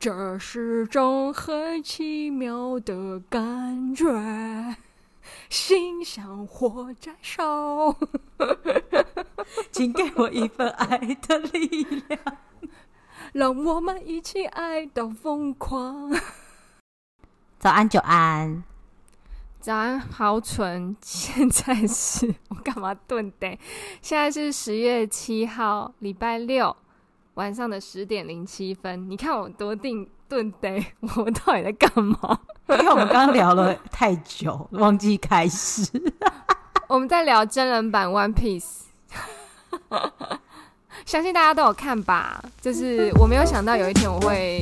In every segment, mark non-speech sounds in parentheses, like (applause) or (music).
这是种很奇妙的感觉，心像火在烧，(laughs) 请给我一份爱的力量，让我们一起爱到疯狂。早安，久安。早安，好蠢！现在是我干嘛顿的？现在是十月七号，礼拜六晚上的十点零七分。你看我多定顿得，(laughs) 我到底在干嘛？因为我们刚刚聊了太久，忘记开始。(laughs) 我们在聊真人版《One Piece》，(laughs) 相信大家都有看吧？就是我没有想到有一天我会。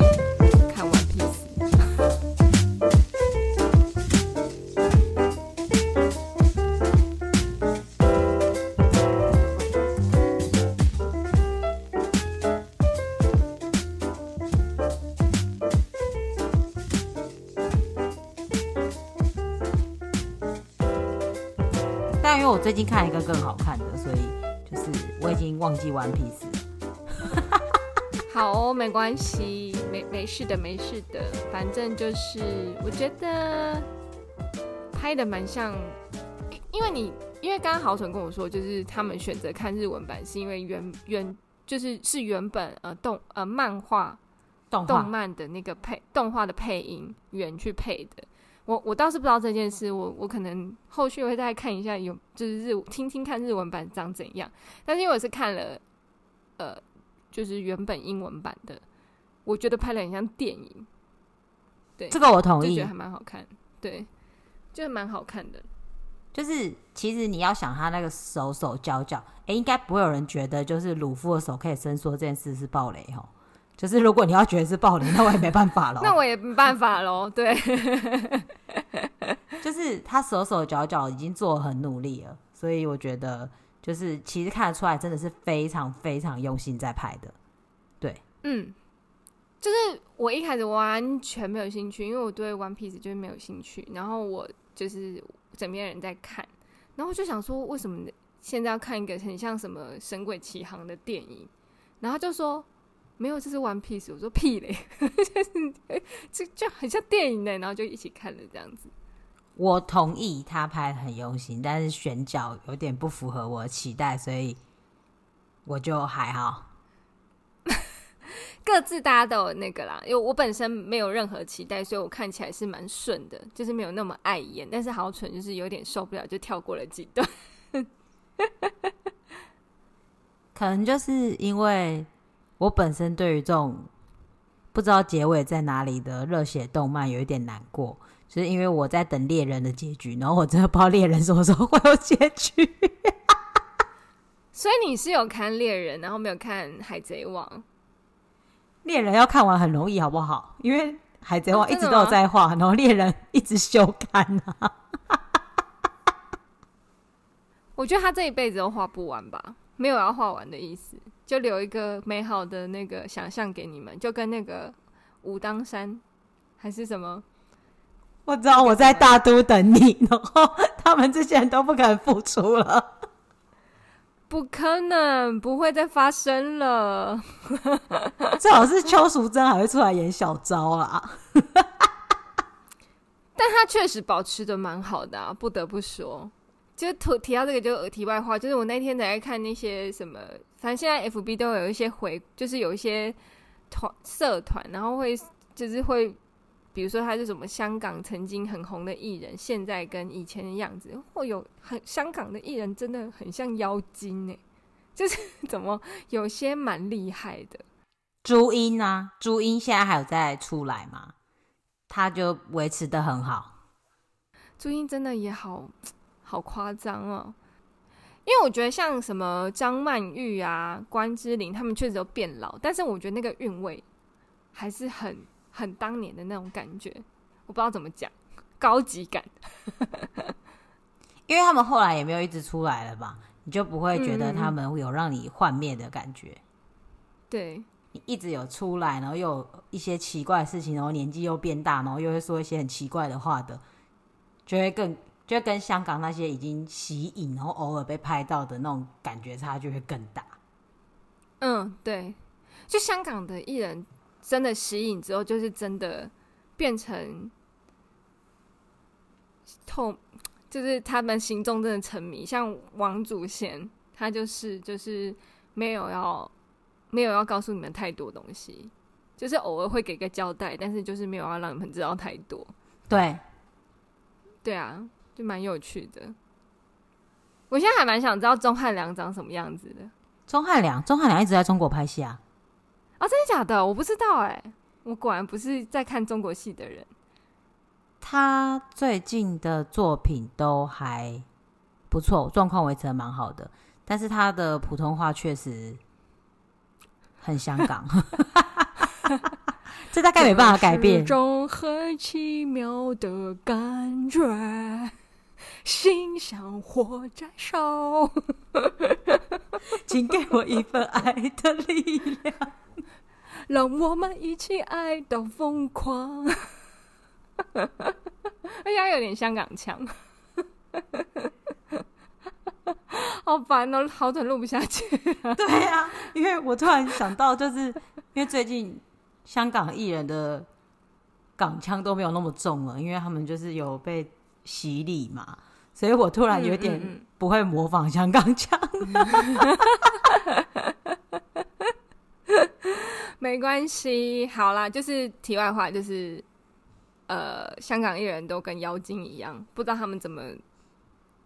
我最近看了一个更好看的，所以就是我已经忘记 One Piece 了。(laughs) 好哦，没关系，没没事的，没事的。反正就是我觉得拍的蛮像，因为你因为刚刚豪纯跟我说，就是他们选择看日文版，是因为原原就是是原本呃动呃漫画动动漫的那个配动画的配音员去配的。我我倒是不知道这件事，我我可能后续会再看一下有，就是日听听看日文版长怎样。但是因为我是看了，呃，就是原本英文版的，我觉得拍得很像电影。对，这个我同意，觉得还蛮好看。对，就是蛮好看的。就是其实你要想他那个手手脚脚，哎，应该不会有人觉得就是鲁夫的手可以伸缩这件事是暴雷齁。就是如果你要觉得是暴力，那我也没办法了。那我也没办法喽。对，(laughs) 就是他手手脚脚已经做得很努力了，所以我觉得就是其实看得出来，真的是非常非常用心在拍的。对，嗯，就是我一开始完全没有兴趣，因为我对 One Piece 就是没有兴趣。然后我就是枕边人在看，然后我就想说，为什么现在要看一个很像什么《神鬼奇航》的电影？然后就说。没有，这是 One Piece。我说屁嘞，(laughs) 这就很像电影呢。然后就一起看了这样子。我同意他拍得很用心，但是选角有点不符合我的期待，所以我就还好。(laughs) 各自大家都有那个啦，因为我本身没有任何期待，所以我看起来是蛮顺的，就是没有那么碍眼。但是好蠢就是有点受不了，就跳过了几段。(laughs) 可能就是因为。我本身对于这种不知道结尾在哪里的热血动漫有一点难过，就是因为我在等猎人的结局，然后我真的不知道猎人什么时候会有结局。(laughs) 所以你是有看猎人，然后没有看海贼王？猎人要看完很容易，好不好？因为海贼王一直都有在画，然后猎人一直休刊啊。(laughs) 我觉得他这一辈子都画不完吧，没有要画完的意思。就留一个美好的那个想象给你们，就跟那个武当山还是什么？我知道我在大都等你，然后他们这些人都不肯付出了，(laughs) 不可能，不会再发生了。(laughs) (laughs) 最好是邱淑贞还会出来演小昭啦，但他确实保持的蛮好的啊，不得不说。就提提到这个，就题外话，就是我那天在看那些什么，反正现在 FB 都有一些回，就是有一些团社团，然后会就是会，比如说他是什么香港曾经很红的艺人，现在跟以前的样子，会有很香港的艺人真的很像妖精呢，就是 (laughs) 怎么有些蛮厉害的。朱茵啊，朱茵现在还有在出来吗？他就维持的很好。朱茵真的也好。好夸张哦！因为我觉得像什么张曼玉啊、关之琳，他们确实都变老，但是我觉得那个韵味还是很很当年的那种感觉。我不知道怎么讲，高级感。(laughs) 因为他们后来也没有一直出来了吧，你就不会觉得他们会有让你幻灭的感觉。对，你一直有出来，然后又有一些奇怪的事情，然后年纪又变大，然后又会说一些很奇怪的话的，就会更。就跟香港那些已经息影，然后偶尔被拍到的那种感觉差距会更大。嗯，对，就香港的艺人真的吸引之后，就是真的变成透，(sniffs) 就是他们心中真的沉迷。像王祖贤，他就是就是没有要没有要告诉你们太多东西，就是偶尔会给个交代，但是就是没有要让你们知道太多。对，对啊，就蛮有趣的。我现在还蛮想知道钟汉良长什么样子的。钟汉良，钟汉良一直在中国拍戏啊。啊、哦，真的假的？我不知道哎，我果然不是在看中国戏的人。他最近的作品都还不错，状况维持的蛮好的，但是他的普通话确实很香港，(laughs) 这大概没办法改变。种很奇妙的感觉，心像火在烧，(laughs) 请给我一份爱的力量。让我们一起爱到疯狂，而且还有点香港腔，(laughs) 好烦哦，好短录不下去。(laughs) 对啊，因为我突然想到，就是因为最近香港艺人的港腔都没有那么重了，因为他们就是有被洗礼嘛，所以我突然有点不会模仿香港腔。(laughs) 没关系，好啦，就是题外话，就是呃，香港艺人都跟妖精一样，不知道他们怎么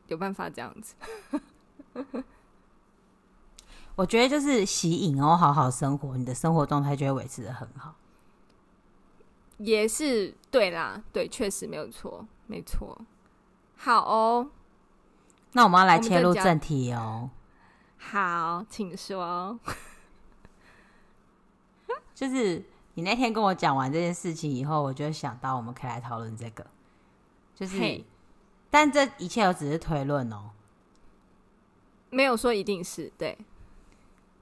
有办法这样子。(laughs) 我觉得就是吸引哦，好好生活，你的生活状态就会维持的很好。也是对啦，对，确实没有错，没错。好哦，那我们要来切入正题哦。好，请说。(laughs) 就是你那天跟我讲完这件事情以后，我就想到我们可以来讨论这个。就是.但这一切都只是推论哦，没有说一定是对。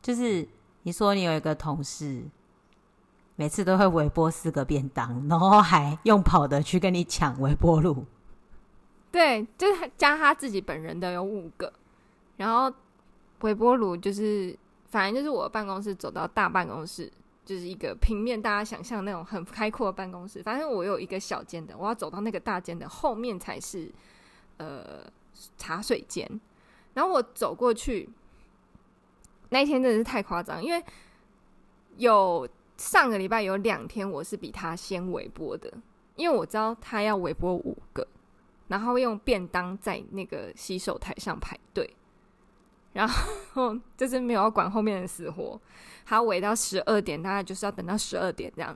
就是你说你有一个同事，每次都会微波四个便当，然后还用跑的去跟你抢微波炉。对，就是加他自己本人的有五个，然后微波炉就是，反正就是我办公室走到大办公室。就是一个平面，大家想象那种很开阔的办公室。反正我有一个小间的，我要走到那个大间的后面才是呃茶水间。然后我走过去，那天真的是太夸张，因为有上个礼拜有两天我是比他先微波的，因为我知道他要微波五个，然后用便当在那个洗手台上排队。(laughs) 然后就是没有要管后面的死活，他要围到十二点，大概就是要等到十二点这样。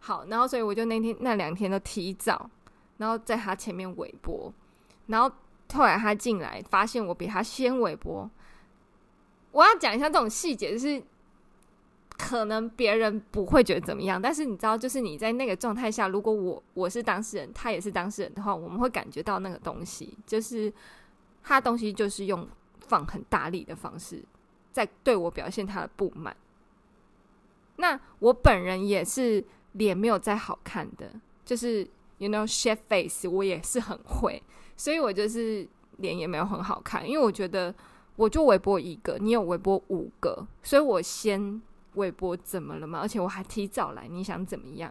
好，然后所以我就那天那两天都提早，然后在他前面微波，然后后来他进来发现我比他先微波。我要讲一下这种细节，就是可能别人不会觉得怎么样，但是你知道，就是你在那个状态下，如果我我是当事人，他也是当事人的话，我们会感觉到那个东西，就是他东西就是用。放很大力的方式，在对我表现他的不满。那我本人也是脸没有再好看的，就是 you know chef face，我也是很会，所以我就是脸也没有很好看。因为我觉得我就微波一个，你有微波五个，所以我先微博怎么了嘛？而且我还提早来，你想怎么样？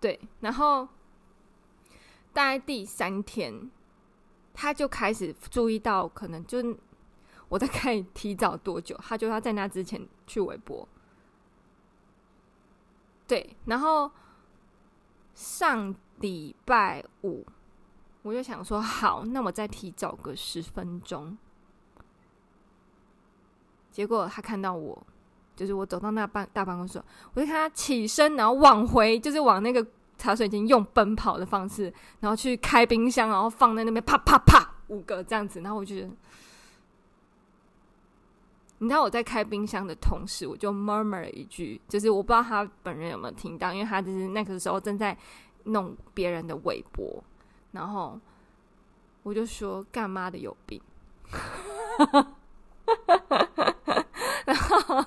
对，然后大概第三天，他就开始注意到，可能就。我在看你提早多久，他就要在那之前去微博。对，然后上礼拜五，我就想说好，那我再提早个十分钟。结果他看到我，就是我走到那办大办公室，我就看他起身，然后往回，就是往那个茶水间用奔跑的方式，然后去开冰箱，然后放在那边，啪啪啪五个这样子，然后我就觉得。你知道我在开冰箱的同时，我就 murmur 了一句，就是我不知道他本人有没有听到，因为他就是那个时候正在弄别人的微博，然后我就说干妈的有病，然 (laughs) 后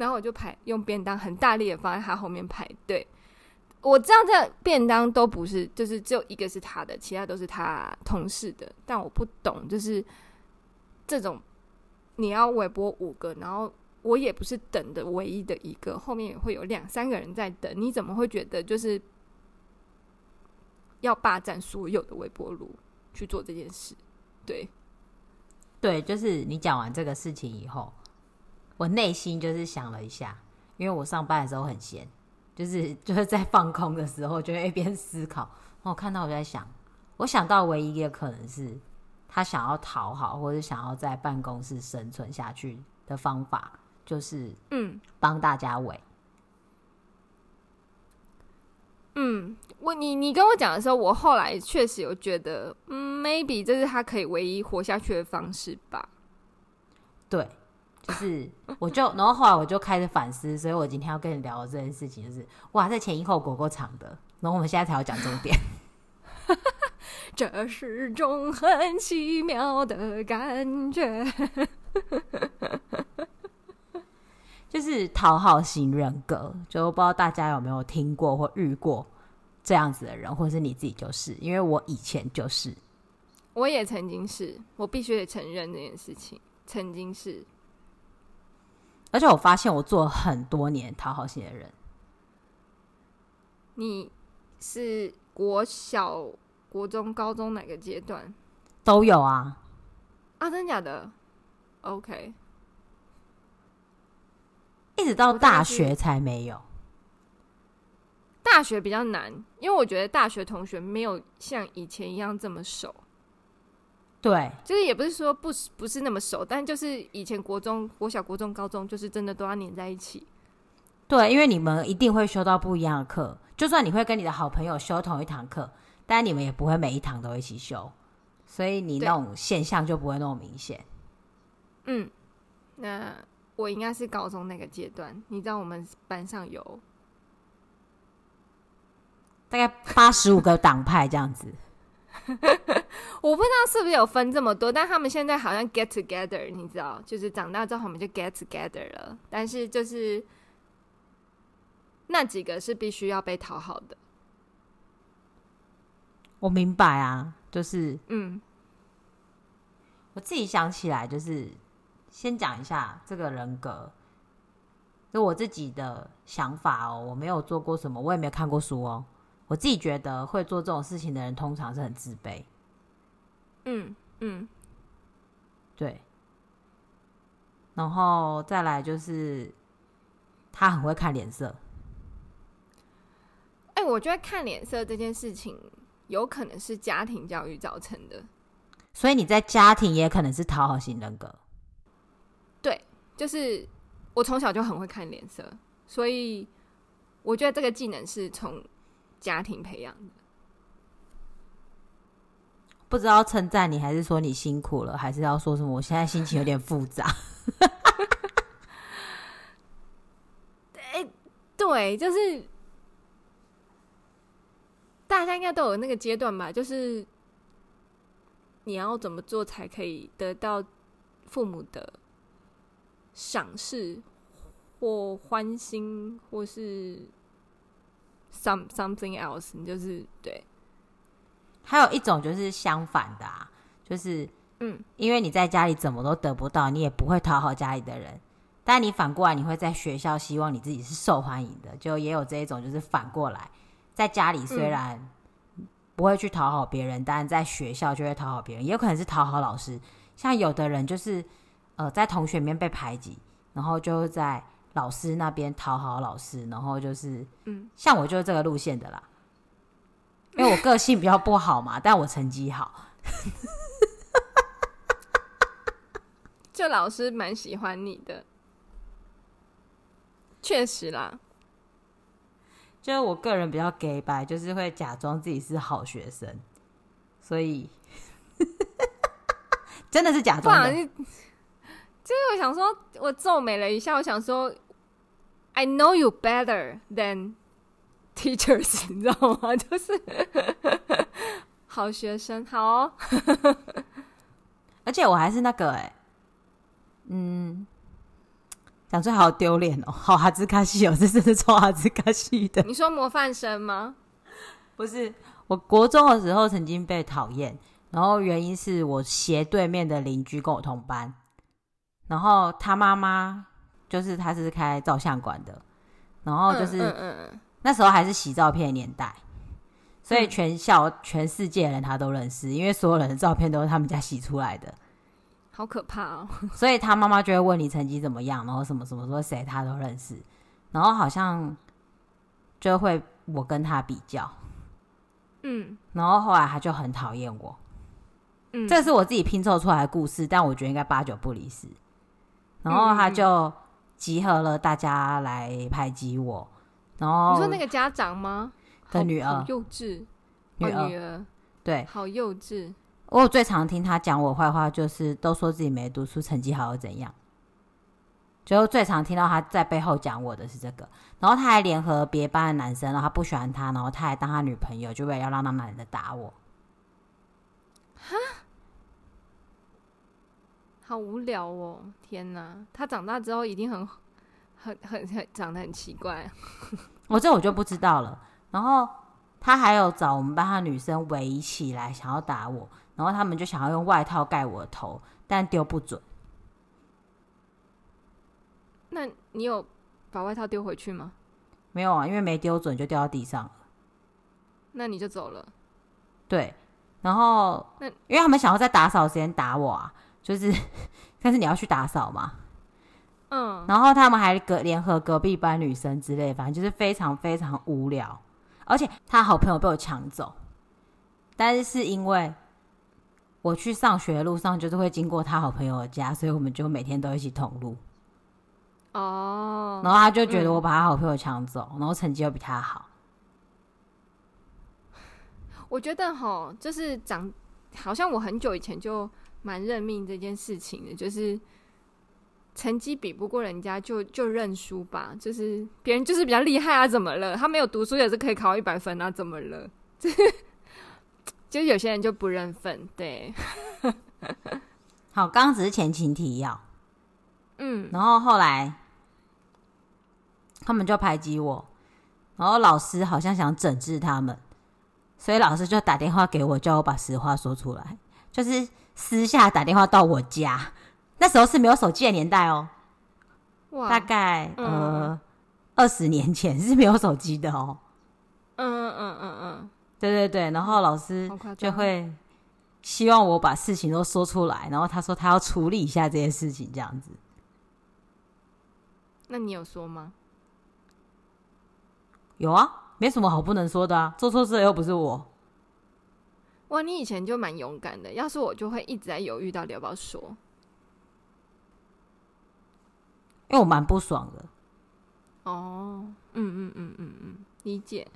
然后我就排用便当很大力的放在他后面排队，我这样的便当都不是，就是只有一个是他的，其他都是他同事的，但我不懂，就是这种。你要微波五个，然后我也不是等的唯一的一个，后面也会有两三个人在等。你怎么会觉得就是要霸占所有的微波炉去做这件事？对，对，就是你讲完这个事情以后，我内心就是想了一下，因为我上班的时候很闲，就是就是在放空的时候，就会一边思考。然后我看到我就在想，我想到唯一一个可能是他想要讨好，或者想要在办公室生存下去的方法。就是嗯，帮大家围。嗯，我你你跟我讲的时候，我后来确实有觉得，嗯，maybe 这是他可以唯一活下去的方式吧。对，就是我就然后后来我就开始反思，所以我今天要跟你聊的这件事情，就是哇，这前因后果够长的，然后我们现在才要讲重点。(laughs) 这是种很奇妙的感觉。(laughs) 就是讨好型人格，就不知道大家有没有听过或遇过这样子的人，或者是你自己就是，因为我以前就是，我也曾经是，我必须得承认这件事情，曾经是，而且我发现我做了很多年讨好型的人。你是国小、国中、高中哪个阶段都有啊？啊，真的假的？OK。一直到大学才没有，大学比较难，因为我觉得大学同学没有像以前一样这么熟。对，就是也不是说不不是那么熟，但就是以前国中、国小、国中、高中，就是真的都要黏在一起。对，因为你们一定会修到不一样的课，就算你会跟你的好朋友修同一堂课，但你们也不会每一堂都一起修，所以你那种现象就不会那么明显。嗯，那。我应该是高中那个阶段，你知道我们班上有大概八十五个党派这样子，(laughs) 我不知道是不是有分这么多，但他们现在好像 get together，你知道，就是长大之后我们就 get together 了。但是就是那几个是必须要被讨好的，我明白啊，就是嗯，我自己想起来就是。先讲一下这个人格，就我自己的想法哦。我没有做过什么，我也没有看过书哦。我自己觉得会做这种事情的人，通常是很自卑。嗯嗯，对。然后再来就是，他很会看脸色。哎，我觉得看脸色这件事情，有可能是家庭教育造成的。所以你在家庭也可能是讨好型人格。对就是我从小就很会看脸色，所以我觉得这个技能是从家庭培养的。不知道称赞你，还是说你辛苦了，还是要说什么？我现在心情有点复杂。(laughs) 哎，对，就是大家应该都有那个阶段吧？就是你要怎么做才可以得到父母的赏识或欢心，或是 some something else，你就是对。还有一种就是相反的啊，就是嗯，因为你在家里怎么都得不到，你也不会讨好家里的人，但你反过来你会在学校希望你自己是受欢迎的，就也有这一种，就是反过来，在家里虽然不会去讨好别人，嗯，但在学校就会讨好别人，也有可能是讨好老师。像有的人就是。呃，在同学里面被排挤，然后就在老师那边讨好老师，然后就是，嗯，像我就是这个路线的啦，因为我个性比较不好嘛，(laughs) 但我成绩好，(laughs) 就老师蛮喜欢你的，确实啦，就是我个人比较给白，就是会假装自己是好学生，所以 (laughs) 真的是假装的。所以我想说，我皱眉了一下，我想说，I know you better than teachers，(laughs) 你知道吗？就是 (laughs) 好学生，好哦。(laughs) 而且我还是那个、欸，哎，嗯，讲出来好丢脸哦，好哈兹卡西哦，这真是超哈兹卡西的。你说模范生吗？不是，我国中的时候曾经被讨厌，然后原因是我斜对面的邻居跟我同班。然后他妈妈就是他是开照相馆的，然后就是、嗯嗯嗯、那时候还是洗照片的年代，所以全校、嗯、全世界人他都认识，因为所有人的照片都是他们家洗出来的，好可怕哦！(laughs) 所以他妈妈就会问你成绩怎么样，然后什么什么说谁他都认识，然后好像就会我跟他比较，嗯，然后后来他就很讨厌我。嗯，这是我自己拼凑出来的故事，但我觉得应该八九不离十。然后他就集合了大家来排挤我。然后你说那个家长吗？的女儿，幼稚，女儿，哦、女儿对，好幼稚。我最常听他讲我坏话，就是都说自己没读书，成绩好又怎样。就最常听到他在背后讲我的是这个。然后他还联合别班的男生，然后他不喜欢他，然后他还当他女朋友，就为了要让那男的打我。哈，好无聊哦！天哪，他长大之后一定很、很、很、很长得很奇怪。(laughs) 我这我就不知道了。然后他还有找我们班的女生围起来，想要打我。然后他们就想要用外套盖我的头，但丢不准。那你有把外套丢回去吗？没有啊，因为没丢准就掉到地上了。那你就走了。对。然后那，因为他们想要在打扫时间打我啊，就是，但是你要去打扫嘛，嗯，然后他们还隔联合隔壁班女生之类，反正就是非常非常无聊。而且他好朋友被我抢走，但是是因为我去上学的路上就是会经过他好朋友的家，所以我们就每天都一起同路。哦，然后他就觉得我把他好朋友抢走，嗯，然后成绩又比他好。我觉得哈，就是长，好像我很久以前就蛮认命这件事情的，就是成绩比不过人家就就认输吧，就是别人就是比较厉害啊，怎么了？他没有读书也是可以考一百分啊，怎么了？(laughs) 就是就有些人就不认份，对。好，刚刚只是前情提要，嗯，然后后来他们就排挤我，然后老师好像想整治他们。所以老师就打电话给我，叫我把实话说出来，就是私下打电话到我家。那时候是没有手机的年代哦，哇，大概、嗯、呃二十年前是没有手机的哦。嗯嗯嗯嗯嗯，对对对，然后老师就会希望我把事情都说出来，然后他说他要处理一下这件事情，这样子。那你有说吗？有啊。没什么好不能说的啊，做错事又不是我。哇，你以前就蛮勇敢的，要是我就会一直在犹豫到底要不要说，因为我蛮不爽的。哦，嗯嗯嗯嗯嗯，理解。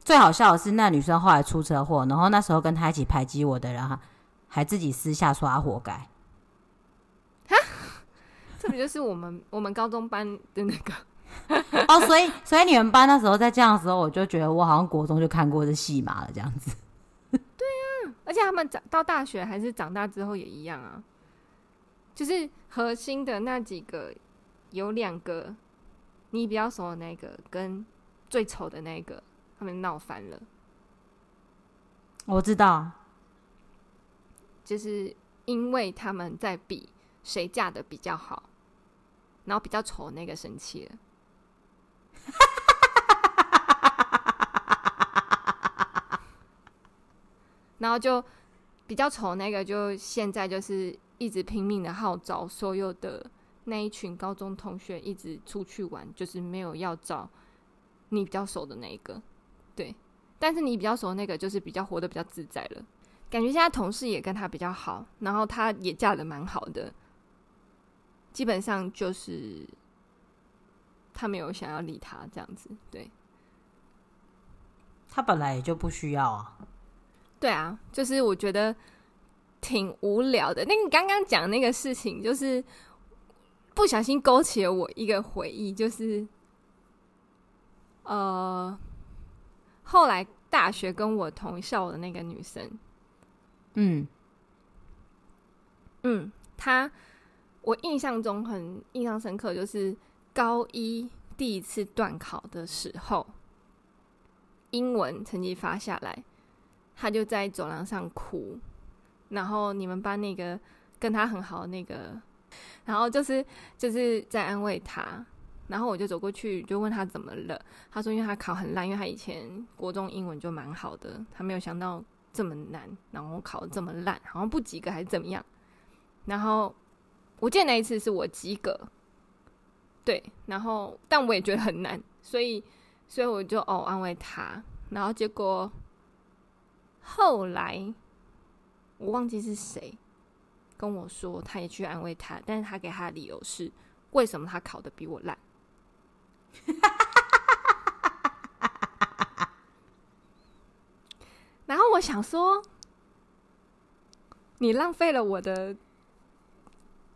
最好笑的是，那女生后来出车祸，然后那时候跟她一起排挤我的人，还自己私下说她活该。哈，(laughs) 这不就是我们我们高中班的那个？哦，所以所以你们班那时候在这样的时候，我就觉得我好像国中就看过这戏码了，这样子。(laughs) 对啊，而且他们长到大学还是长大之后也一样啊，就是核心的那几个有两个，你比较熟的那个跟最丑的那个，他们闹翻了。我知道，就是因为他们在比谁嫁的比较好，然后比较丑那个生气了。(laughs) 然后就比较丑那个，就现在就是一直拼命的号召所有的那一群高中同学一直出去玩，就是没有要找你比较熟的那一个，对。但是你比较熟的那个，就是比较活得比较自在了。感觉现在同事也跟他比较好，然后他也嫁得蛮好的，基本上就是。他没有想要理他这样子，对。他本来也就不需要啊。对啊，就是我觉得挺无聊的。那你刚刚讲那个事情，就是不小心勾起了我一个回忆，就是呃，后来大学跟我同校的那个女生，嗯嗯，她我印象中很印象深刻，就是。高一第一次段考的时候，英文成绩发下来，他就在走廊上哭。然后你们班那个跟他很好那个然后就是就是在安慰他，然后我就走过去就问他怎么了，他说因为他考很烂，因为他以前国中英文就蛮好的，他没有想到这么难，然后考这么烂，好像不及格还是怎么样。然后我记得那一次是我及格，对，然后但我也觉得很难，所以所以我就哦安慰他，然后结果后来我忘记是谁。跟我说，他也去安慰他，但是他给他的理由是，为什么他考的比我烂？(laughs) 然后我想说，你浪费了我的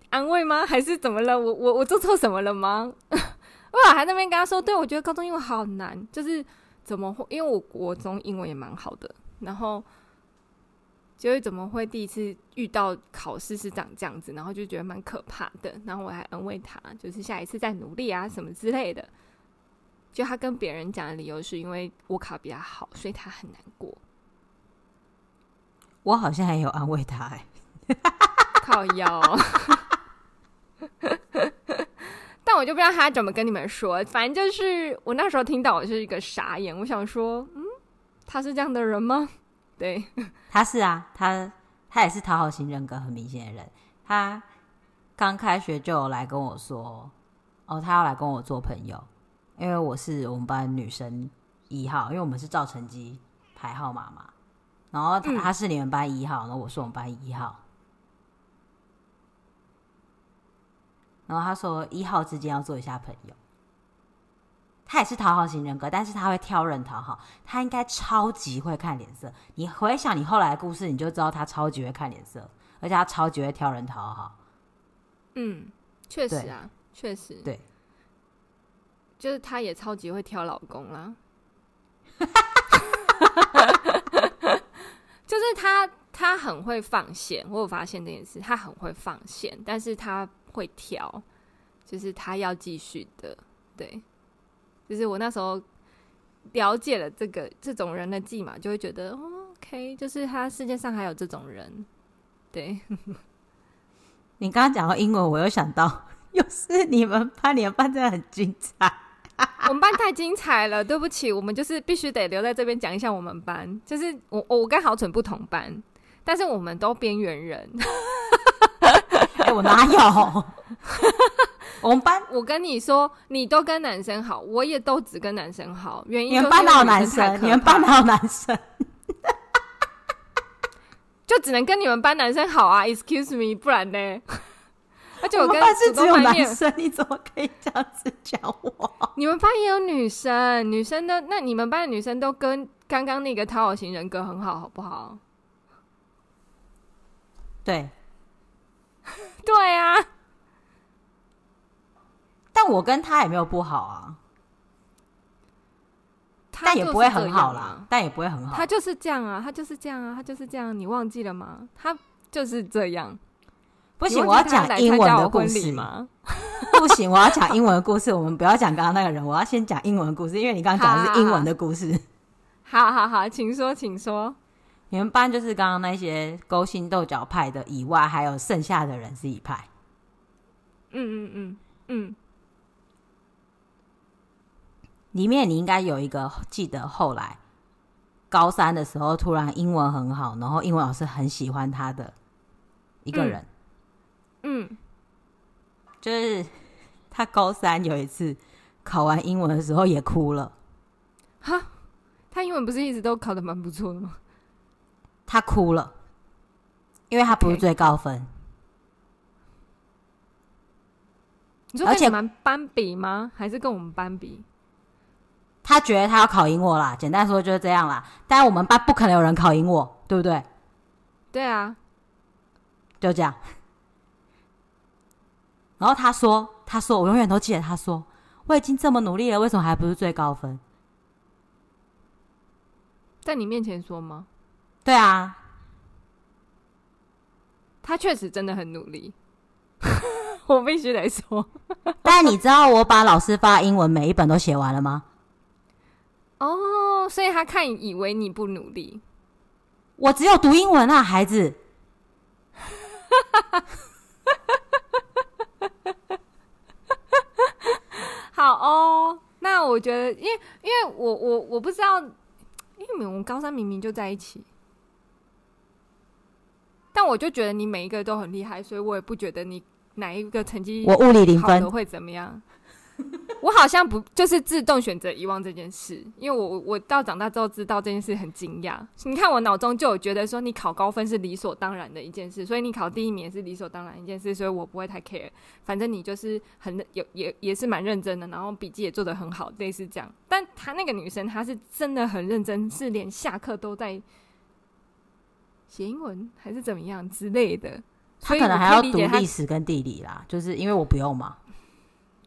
安慰吗？还是怎么了？我我我做错什么了吗？(laughs) 我还在那边跟他说，对，我觉得高中英文好难，就是怎么会？因为我国中英文也蛮好的，然后。就会怎么会第一次遇到考试是长这样子，然后就觉得蛮可怕的。然后我还安慰他，就是下一次再努力啊，什么之类的。就他跟别人讲的理由是因为我考比较好，所以他很难过。我好像还有安慰他哎，(laughs) 靠腰。但我就不知道他怎么跟你们说，反正就是我那时候听到我就是一个傻眼，我想说，嗯，他是这样的人吗？(laughs) 对，他是啊，他他也是讨好型人格很明显的人。他刚开学就有来跟我说，哦，他要来跟我做朋友，因为我是我们班女生一号，因为我们是照成绩排号码嘛。然后他，他是你们班一号，然后我是我们班一号。然后他说一号之间要做一下朋友。他也是讨好型人格，但是他会挑人讨好。他应该超级会看脸色。你回想你后来的故事，你就知道他超级会看脸色，而且他超级会挑人讨好。嗯，确实啊，确实。对，就是他也超级会挑老公啦。(laughs) 就是他，他很会放线。我有发现这件事，他很会放线，但是他会挑，就是他要继续的，对。就是我那时候了解了这个这种人的计嘛，就会觉得、哦、OK，就是他世界上还有这种人。对，(laughs) 你刚刚讲到英文，我又想到，又是你们班，你们班真的很精彩。我们班太精彩了，对不起，我们就是必须得留在这边讲一下我们班。就是我我跟郝蠢不同班，但是我们都边缘人。(laughs) 哎、欸，我哪有？我们班，我跟你说，你都跟男生好，我也都只跟男生好。原因你们班哪有男生？你们班哪有男生？(laughs) 就只能跟你们班男生好啊！Excuse me，不然呢？(laughs) 而且我跟我班是只有男生，你怎么可以这样子讲我？你们班也有女生，女生都那你们班的女生都跟刚刚那个讨好型人格很好，好不好？对，(laughs) 对啊。但我跟他也没有不好啊，但也不会很好啦，但也不会很好。他就是这样啊，他就是这样啊，他就是这样。你忘记了吗？他就是这样。不行，我要讲英文的故事吗？不行，我要讲英文的故事。我们不要讲刚刚那个人，我要先讲英文的故事，因为你刚刚讲的是英文的故事。好好好，请说，请说。你们班就是刚刚那些勾心斗角派的以外，还有剩下的人是一派。嗯嗯嗯嗯。里面你应该有一个记得，后来高三的时候突然英文很好，然后英文老师很喜欢他的一个人。嗯，嗯，就是他高三有一次考完英文的时候也哭了。哈，他英文不是一直都考的蛮不错的吗？他哭了，因为他不是最高分。你说跟你们班比吗？还是跟我们班比？他觉得他要考赢我啦，简单说就是这样啦。但我们班不可能有人考赢我，对不对？对啊，就这样。然后他说：“他说我永远都记得，他说我已经这么努力了，为什么还不是最高分？”在你面前说吗？对啊，他确实真的很努力，(laughs) 我必须得说。(laughs) 但你知道我把老师发英文每一本都写完了吗？哦，所以他看以为你不努力。我只有读英文啊，孩子。(laughs) 好哦，那我觉得，因为因为我我我不知道，因为我们高三明明就在一起，但我就觉得你每一个都很厉害，所以我也不觉得你哪一个成绩我物理零分会怎么样。我好像不就是自动选择遗忘这件事，因为我我到长大之后知道这件事很惊讶。你看我脑中就有觉得说你考高分是理所当然的一件事，所以你考第一名也是理所当然一件事，所以我不会太 care。反正你就是很有也也是蛮认真的，然后笔记也做得很好，类似这样。但她那个女生她是真的很认真，是连下课都在写英文还是怎么样之类的。她可能还要读历史跟地理啦，就是因为我不用嘛。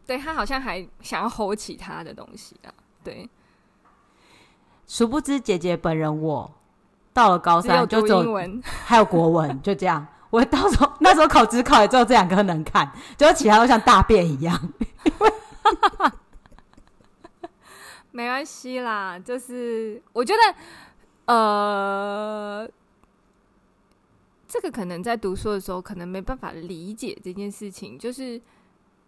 对，他好像还想要 hold 其他的东西啊，对。殊不知姐姐本人我到了高三就只有英文，(laughs) 还有国文，就这样。我到时候那时候考只考也只有这两个能看，就其他都像大便一样。(laughs) 没关系啦，就是我觉得，呃，这个可能在读书的时候可能没办法理解这件事情，就是。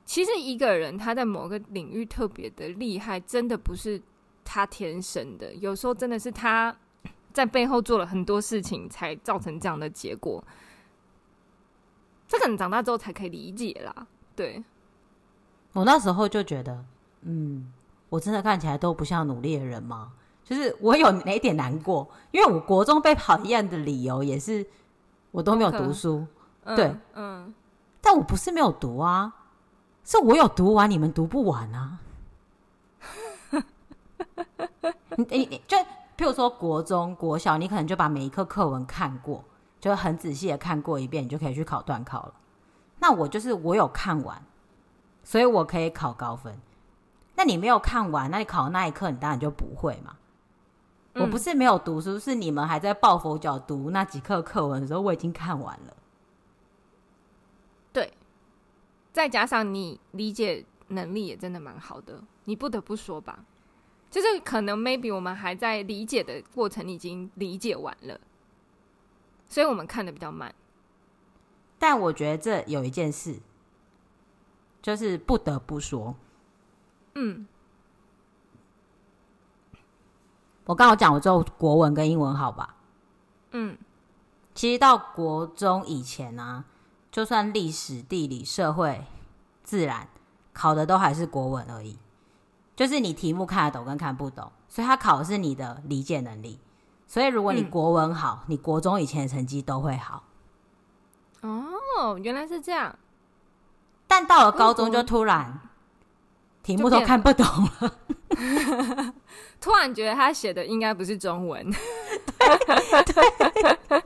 其实一个人他在某个领域特别的厉害，真的不是他天生的，有时候真的是他在背后做了很多事情，才造成这样的结果。这可能长大之后才可以理解啦。对，我那时候就觉得，嗯，我真的看起来都不像努力的人吗？就是我有哪一点难过？因为我国中被讨厌的理由也是我都没有读书，嗯、对，嗯，但我不是没有读啊。是我有读完，你们读不完啊！(laughs) 你你你就譬如说国中、国小，你可能就把每一课课文看过，就很仔细的看过一遍，你就可以去考段考了。那我就是我有看完，所以我可以考高分。那你没有看完，那你考的那一课，你当然就不会嘛。嗯、我不是没有读书，是你们还在抱佛脚读那几课课文的时候，我已经看完了。再加上你理解能力也真的蛮好的，你不得不说吧，就是可能 maybe 我们还在理解的过程已经理解完了，所以我们看的比较慢。但我觉得这有一件事，就是不得不说，嗯，我刚好讲我之后国文跟英文好吧，嗯，其实到国中以前啊。就算历史、地理、社会、自然考的都还是国文而已，就是你题目看得懂跟看不懂，所以他考的是你的理解能力。所以如果你国文好，嗯、你国中以前的成绩都会好。哦，原来是这样。但到了高中就突然题目都看不懂了，(laughs) 突然觉得他写的应该不是中文。(laughs) 对。对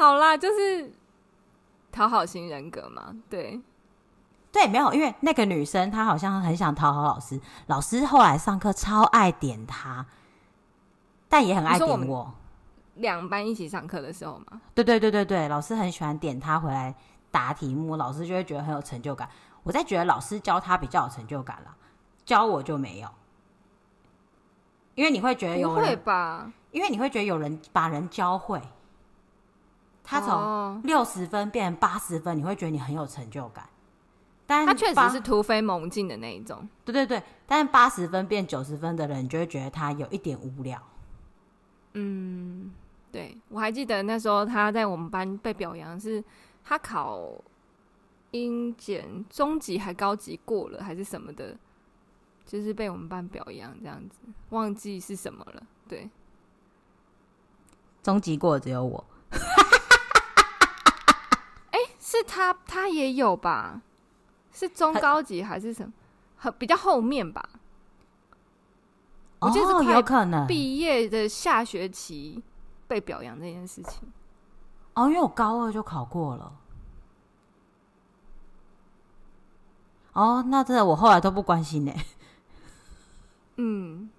好啦，就是讨好型人格嘛，对，对，没有，因为那个女生她好像很想讨好老师，老师后来上课超爱点她，但也很爱点我。两班一起上课的时候嘛，对对对对对，老师很喜欢点她回来答题目，老师就会觉得很有成就感。我在觉得老师教她比较有成就感了，教我就没有，因为你会觉得有人，会吧？因为你会觉得有人把人教会。他从六十分变成八十分，你会觉得你很有成就感。但他确实是突飞猛进的那一种。对对对，但是八十分变九十分的人，你就会觉得他有一点无聊。嗯，对，我还记得那时候他在我们班被表扬，是他考英检中级还高级过了，还是什么的，就是被我们班表扬这样子，忘记是什么了。对，中级过只有我。是他，他也有吧？是中高级还是什么？很比较后面吧。哦，有可能毕业的下学期被表扬这件事情。哦，因为我高二就考过了。哦，那真的我后来都不关心呢。嗯，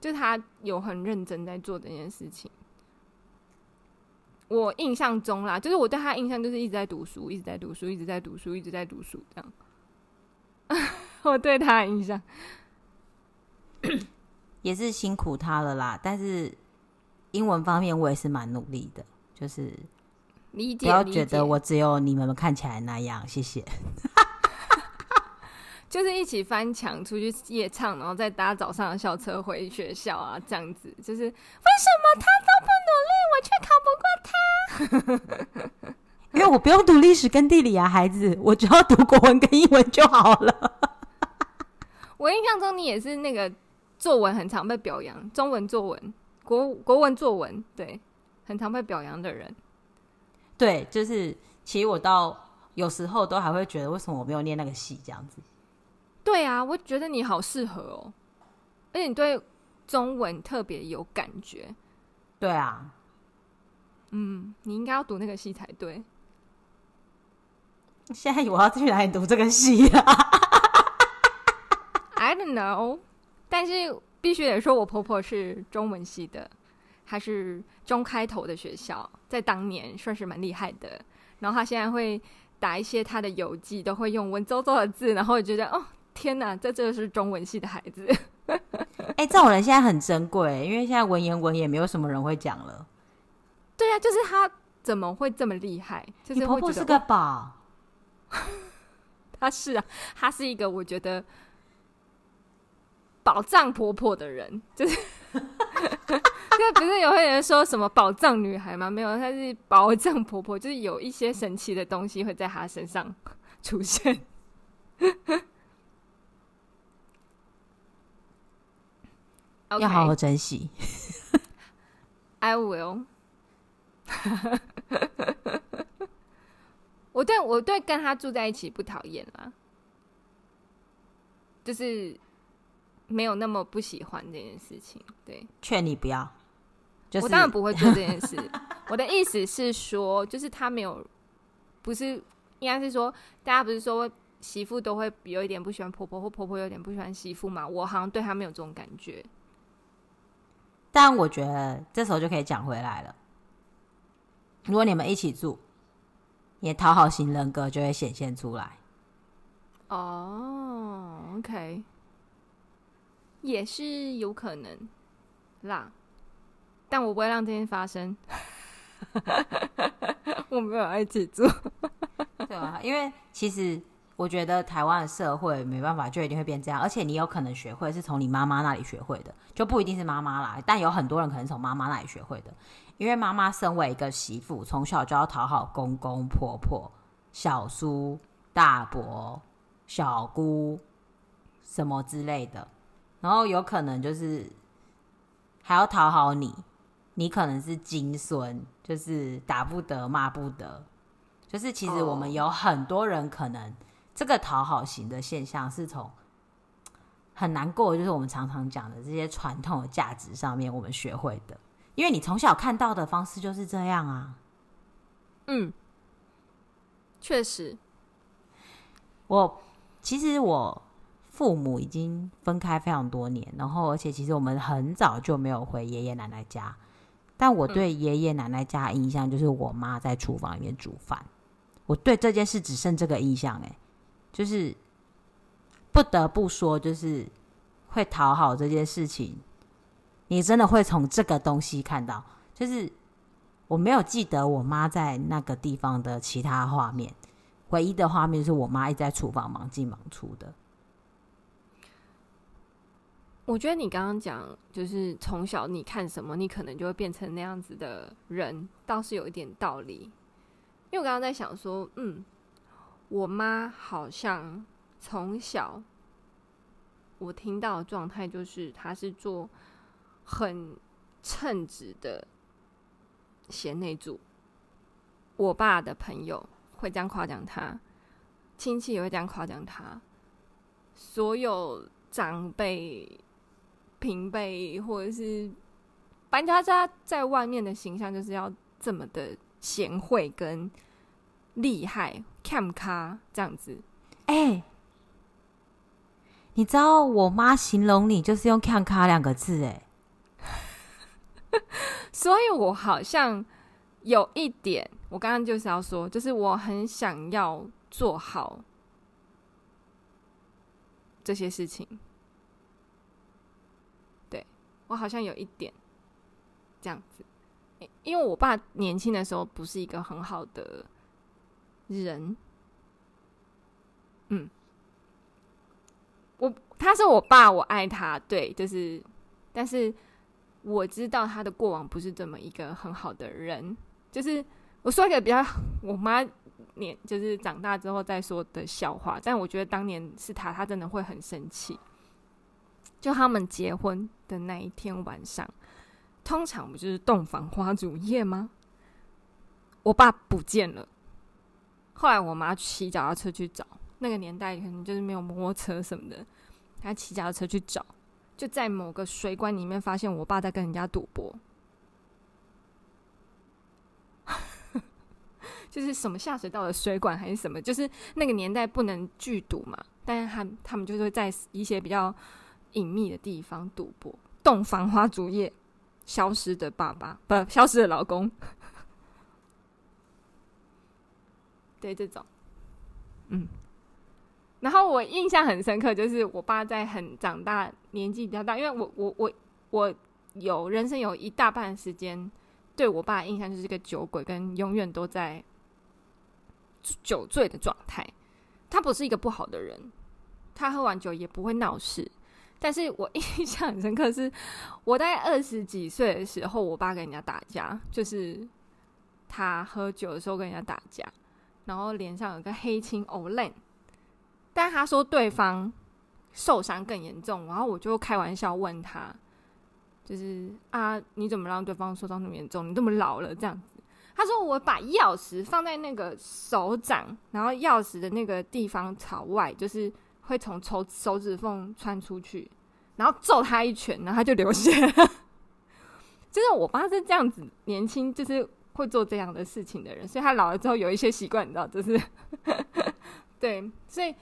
就他有很认真在做这件事情。我印象中啦，就是我对他印象就是一直在读书，一直在读书，一直在读书，一直在读书这样。(laughs) 我对他的印象也是辛苦他了啦，但是英文方面我也是蛮努力的，就是理解，不要觉得我只有你们看起来那样，谢谢。(laughs) 就是一起翻墙出去夜唱，然后再搭早上的校车回学校啊，这样子。就是为什么他都不？(laughs) 因为我不用读历史跟地理啊，孩子，我只要读国文跟英文就好了。(laughs) 我印象中你也是那个作文很常被表扬，中文作文、国国文作文，对，很常被表扬的人。对，就是其实我到有时候都还会觉得，为什么我没有念那个系这样子。对啊，我觉得你好适合哦，而且你对中文特别有感觉。对啊，嗯，你应该要读那个系才对。现在我要去哪里读这个系啊？(laughs) I don't know，但是必须得说，我婆婆是中文系的，她是中开头的学校，在当年算是蛮厉害的。然后她现在会打一些她的游记，都会用文绉绉的字，然后我觉得哦。天哪，这这是中文系的孩子。(laughs) 哎、欸，这种人现在很珍贵，因为现在文言文也没有什么人会讲了。对呀、啊，就是她怎么会这么厉害？就是你婆婆是个宝，(laughs) 她是啊，她是一个我觉得宝藏婆婆的人，就是，(laughs) 就不是有会人说什么宝藏女孩吗？没有，她是宝藏婆婆，就是有一些神奇的东西会在她身上出现。(laughs) 要好好珍惜。I will (laughs) 我对我对跟他住在一起不讨厌啦，就是没有那么不喜欢这件事情。对，劝你不要。就是、我当然不会做这件事。我的意思是说，就是他没有，不是应该是说，大家不是说媳妇都会有一点不喜欢婆婆，或婆婆有点不喜欢媳妇嘛？我好像对他没有这种感觉。但我觉得这时候就可以讲回来了。如果你们一起住，你的讨好型人格就会显现出来。哦、oh，OK，也是有可能啦，但我不会让这件发生。(laughs) 我没有要一起住，(laughs) 对啊，因为其实。我觉得台湾的社会没办法，就一定会变这样。而且你有可能学会是从你妈妈那里学会的，就不一定是妈妈啦。但有很多人可能从妈妈那里学会的，因为妈妈身为一个媳妇，从小就要讨好公公婆婆、小叔、大伯、小姑什么之类的。然后有可能就是还要讨好你，你可能是金孙，就是打不得骂不得。就是其实我们有很多人可能。这个讨好型的现象是从很难过，就是我们常常讲的这些传统的价值上面我们学会的，因为你从小看到的方式就是这样啊。嗯，确实，我其实我父母已经分开非常多年，然后而且其实我们很早就没有回爷爷奶奶家，但我对爷爷奶奶家印象就是我妈在厨房里面煮饭，我对这件事只剩这个印象哎。就是不得不说，就是会讨好这件事情，你真的会从这个东西看到。就是我没有记得我妈在那个地方的其他画面，唯一的画面是我妈一直在厨房忙进忙出的。我觉得你刚刚讲，就是从小你看什么，你可能就会变成那样子的人，倒是有一点道理。因为我刚刚在想说，嗯。我妈好像从小，我听到的状态就是，她是做很称职的贤内助。我爸的朋友会这样夸奖他，亲戚也会这样夸奖他，所有长辈、平辈或者是搬家家在外面的形象，就是要这么的贤惠跟厉害。看咖这样子，哎、你知道我妈形容你就是用看咖两个字，哎，(laughs) 所以我好像有一点，我刚刚就是要说，就是我很想要做好这些事情，对，我好像有一点这样子，因为我爸年轻的时候不是一个很好的人，嗯，我他是我爸，我爱他，对，就是，但是我知道他的过往不是这么一个很好的人，就是我说一个比较我妈年就是长大之后再说的笑话，但我觉得当年是他，他真的会很生气。就他们结婚的那一天晚上，通常不就是洞房花烛夜吗？我爸不见了。后来我妈骑脚踏车去找，那个年代可能就是没有摩托车什么的，她骑脚踏车去找，就在某个水管里面发现我爸在跟人家赌博，(laughs) 就是什么下水道的水管还是什么，就是那个年代不能聚赌嘛，但是他他们就是会在一些比较。隐秘的地方赌博，洞房花烛夜，消失的爸爸，不，消失的老公。(laughs) 对，这种，嗯。然后我印象很深刻，就是我爸在很长大，年纪比较大，因为我我我我有人生有一大半时间，对我爸的印象就是个酒鬼，跟永远都在酒醉的状态。他不是一个不好的人，他喝完酒也不会闹事。但是我印象很深刻，是我大概二十几岁的时候，我爸跟人家打架，就是他喝酒的时候跟人家打架，然后脸上有个黑青哦烂，但他说对方受伤更严重，然后我就开玩笑问他，就是啊，你怎么让对方受伤那么严重？你这么老了这样子？他说我把钥匙放在那个手掌，然后钥匙的那个地方朝外，就是。会从手手指缝穿出去，然后揍他一拳，然后他就流血。(laughs) 就是我爸是这样子，年轻就是会做这样的事情的人，所以他老了之后有一些习惯，你知道，就是 (laughs) 对，所以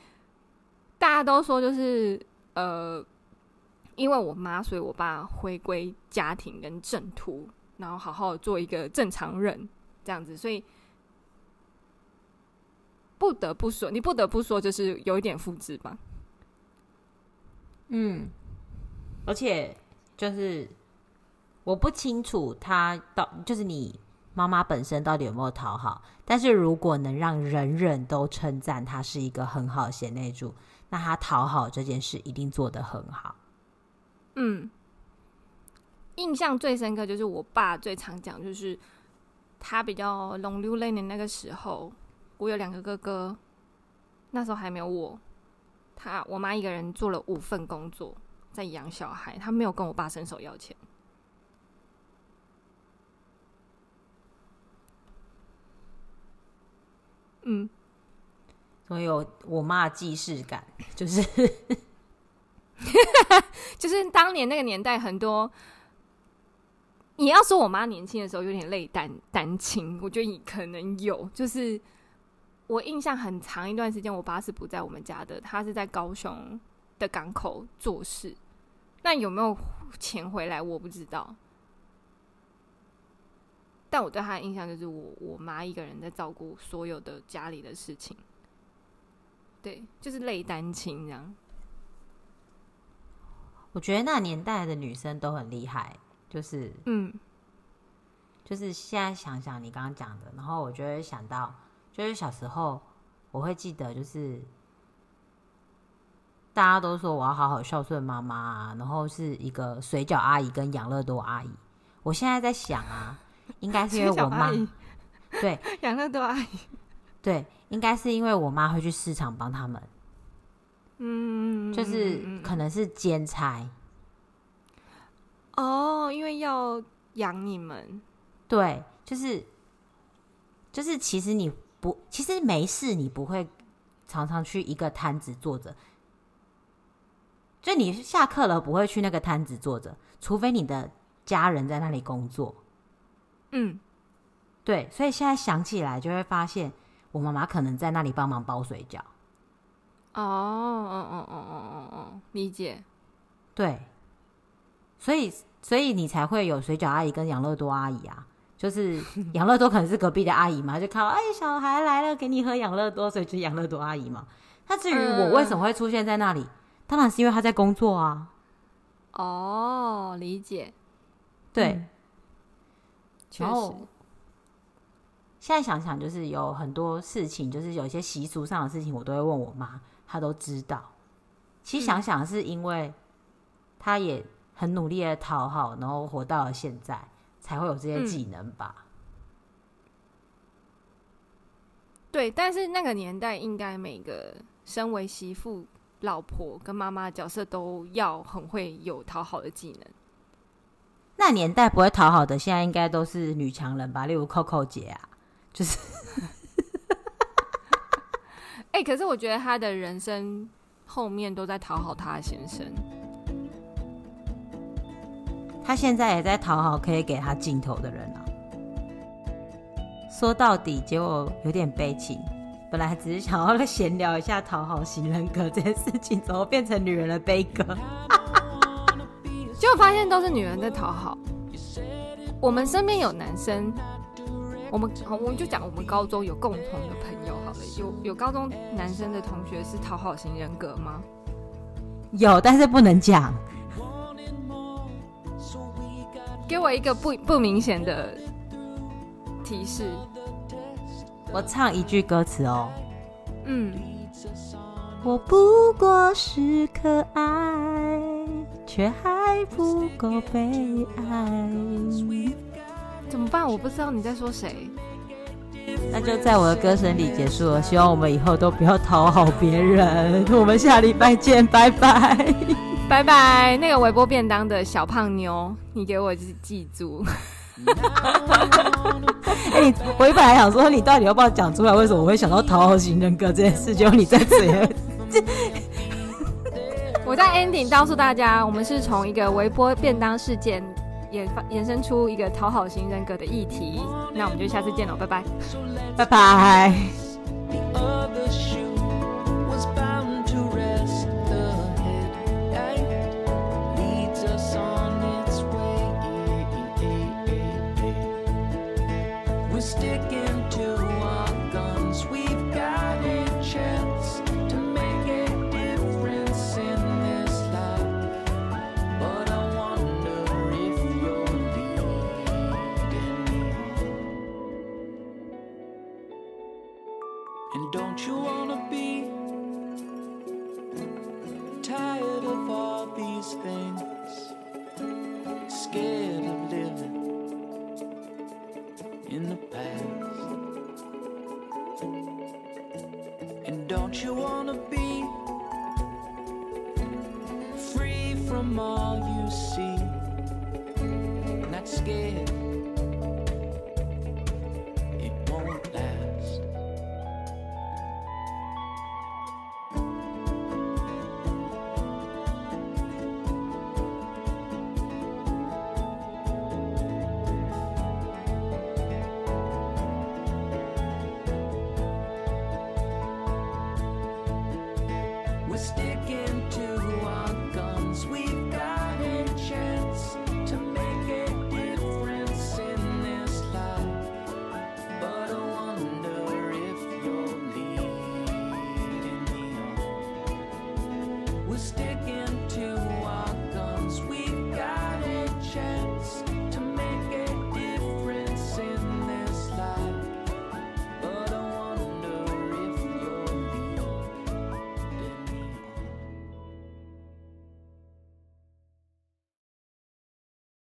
大家都说就是呃，因为我妈，所以我爸回归家庭跟正途，然后好好做一个正常人这样子，所以。不得不说，你不得不说，就是有一点复制吧。嗯，而且就是我不清楚他到，就是你妈妈本身到底有没有讨好。但是如果能让人人都称赞他是一个很好贤内助，那他讨好这件事一定做得很好。嗯，印象最深刻就是我爸最常讲，就是他比较浪流连的那个时候。我有两个哥哥，那时候还没有我。他我妈一个人做了五份工作，在养小孩，他没有跟我爸伸手要钱。嗯，我有我妈既视感，就是 (laughs) 就是当年那个年代，很多。你要说我妈年轻的时候有点累单单亲，我觉得你可能有，就是。我印象很长一段时间，我爸是不在我们家的，他是在高雄的港口做事。那有没有钱回来，我不知道。但我对他的印象就是，我我妈一个人在照顾所有的家里的事情。对，就是类单亲这样。我觉得那年代的女生都很厉害，就是嗯，就是现在想想你刚刚讲的，然后我就会想到。就是小时候，我会记得，就是大家都说我要好好孝顺妈妈啊，然后是一个水饺阿姨跟养乐多阿姨。我现在在想啊，应该是因为我妈对养乐多阿姨对，应该是因为我妈会去市场帮他们，嗯，就是可能是兼差哦，因为要养你们，对，就是就是其实你。不，其实没事，你不会常常去一个摊子坐着。就你下课了，不会去那个摊子坐着，除非你的家人在那里工作。嗯，对，所以现在想起来，就会发现我妈妈可能在那里帮忙包水饺。哦，哦哦哦哦哦哦，理解。对，所以所以你才会有水饺阿姨跟养乐多阿姨啊。就是 (laughs) 养乐多可能是隔壁的阿姨嘛，就看到哎，小孩来了，给你喝养乐多，所以就是养乐多阿姨嘛。那至于我为什么会出现在那里，当然是因为他在工作啊。哦，理解。对，确实。现在想想，就是有很多事情，就是有一些习俗上的事情，我都会问我妈，她都知道。其实想想，是因为她也很努力的讨好，然后活到了现在，才会有这些技能吧。嗯。对，但是那个年代，应该每个身为媳妇、老婆跟妈妈的角色，都要很会有讨好的技能。那年代不会讨好的，现在应该都是女强人吧？例如 Coco 姐啊，就是。(laughs) 哎、欸，可是我觉得他的人生后面都在讨好他的先生。他现在也在讨好可以给他镜头的人啊。说到底，结果有点悲情。本来只是想要来闲聊一下讨好型人格这件事情，怎么变成女人的悲歌？(laughs) 结果发现都是女人在讨好。我们身边有男生，我们好，我们就讲我们高中有共同的朋友好了。有有高中男生的同学是讨好型人格吗？有，但是不能讲。给我一个不不明显的。提示，我唱一句歌词哦。嗯，我不过是可爱，却还不够被爱。怎么办？我不知道你在说谁。那就在我的歌声里结束了。希望我们以后都不要讨好别人。我们下礼拜见，拜拜，(laughs) 拜拜。那个微波便当的小胖妞，你给我记住。(laughs) 哎、欸，我一本来想说，你到底要不要讲出来？为什么我会想到讨好型人格这件事？结果你在这里，(laughs) 我在 ending 告诉大家，我们是从一个微波便当事件衍发衍生出一个讨好型人格的议题。那我们就下次见了，拜拜，拜拜。thing